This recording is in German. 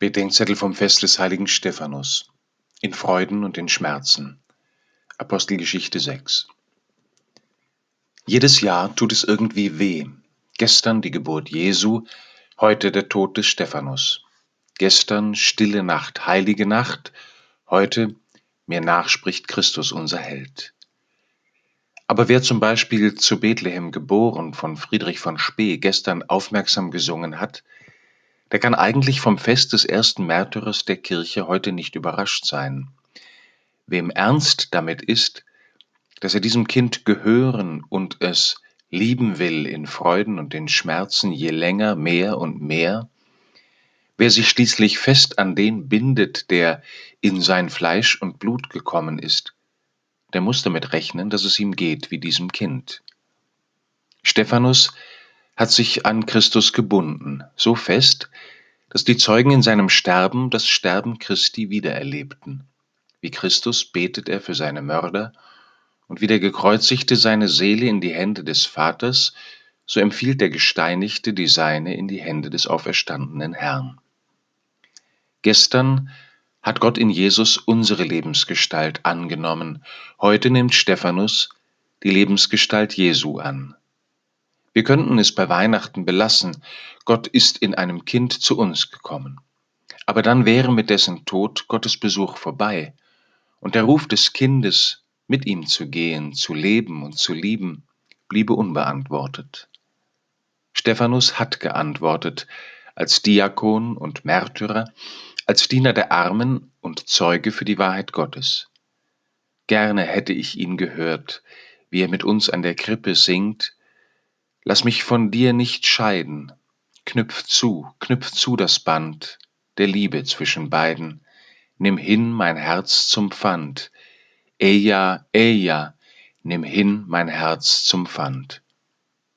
Bedenkzettel vom Fest des heiligen Stephanus. In Freuden und in Schmerzen. Apostelgeschichte 6. Jedes Jahr tut es irgendwie weh. Gestern die Geburt Jesu, heute der Tod des Stephanus. Gestern stille Nacht, heilige Nacht, heute mir nachspricht Christus unser Held. Aber wer zum Beispiel zu Bethlehem geboren von Friedrich von Spee gestern aufmerksam gesungen hat, der kann eigentlich vom Fest des ersten Märtyrers der Kirche heute nicht überrascht sein. Wem ernst damit ist, dass er diesem Kind gehören und es lieben will in Freuden und in Schmerzen je länger, mehr und mehr, wer sich schließlich fest an den bindet, der in sein Fleisch und Blut gekommen ist, der muss damit rechnen, dass es ihm geht wie diesem Kind. Stephanus hat sich an Christus gebunden, so fest, dass die Zeugen in seinem Sterben das Sterben Christi wiedererlebten. Wie Christus betet er für seine Mörder, und wie der Gekreuzigte seine Seele in die Hände des Vaters, so empfiehlt der Gesteinigte die seine in die Hände des auferstandenen Herrn. Gestern hat Gott in Jesus unsere Lebensgestalt angenommen, heute nimmt Stephanus die Lebensgestalt Jesu an. Wir könnten es bei Weihnachten belassen, Gott ist in einem Kind zu uns gekommen. Aber dann wäre mit dessen Tod Gottes Besuch vorbei, und der Ruf des Kindes, mit ihm zu gehen, zu leben und zu lieben, bliebe unbeantwortet. Stephanus hat geantwortet, als Diakon und Märtyrer, als Diener der Armen und Zeuge für die Wahrheit Gottes. Gerne hätte ich ihn gehört, wie er mit uns an der Krippe singt, Lass mich von dir nicht scheiden, knüpf zu, knüpf zu das Band der Liebe zwischen beiden, nimm hin mein Herz zum Pfand, Eja, Eja, nimm hin mein Herz zum Pfand.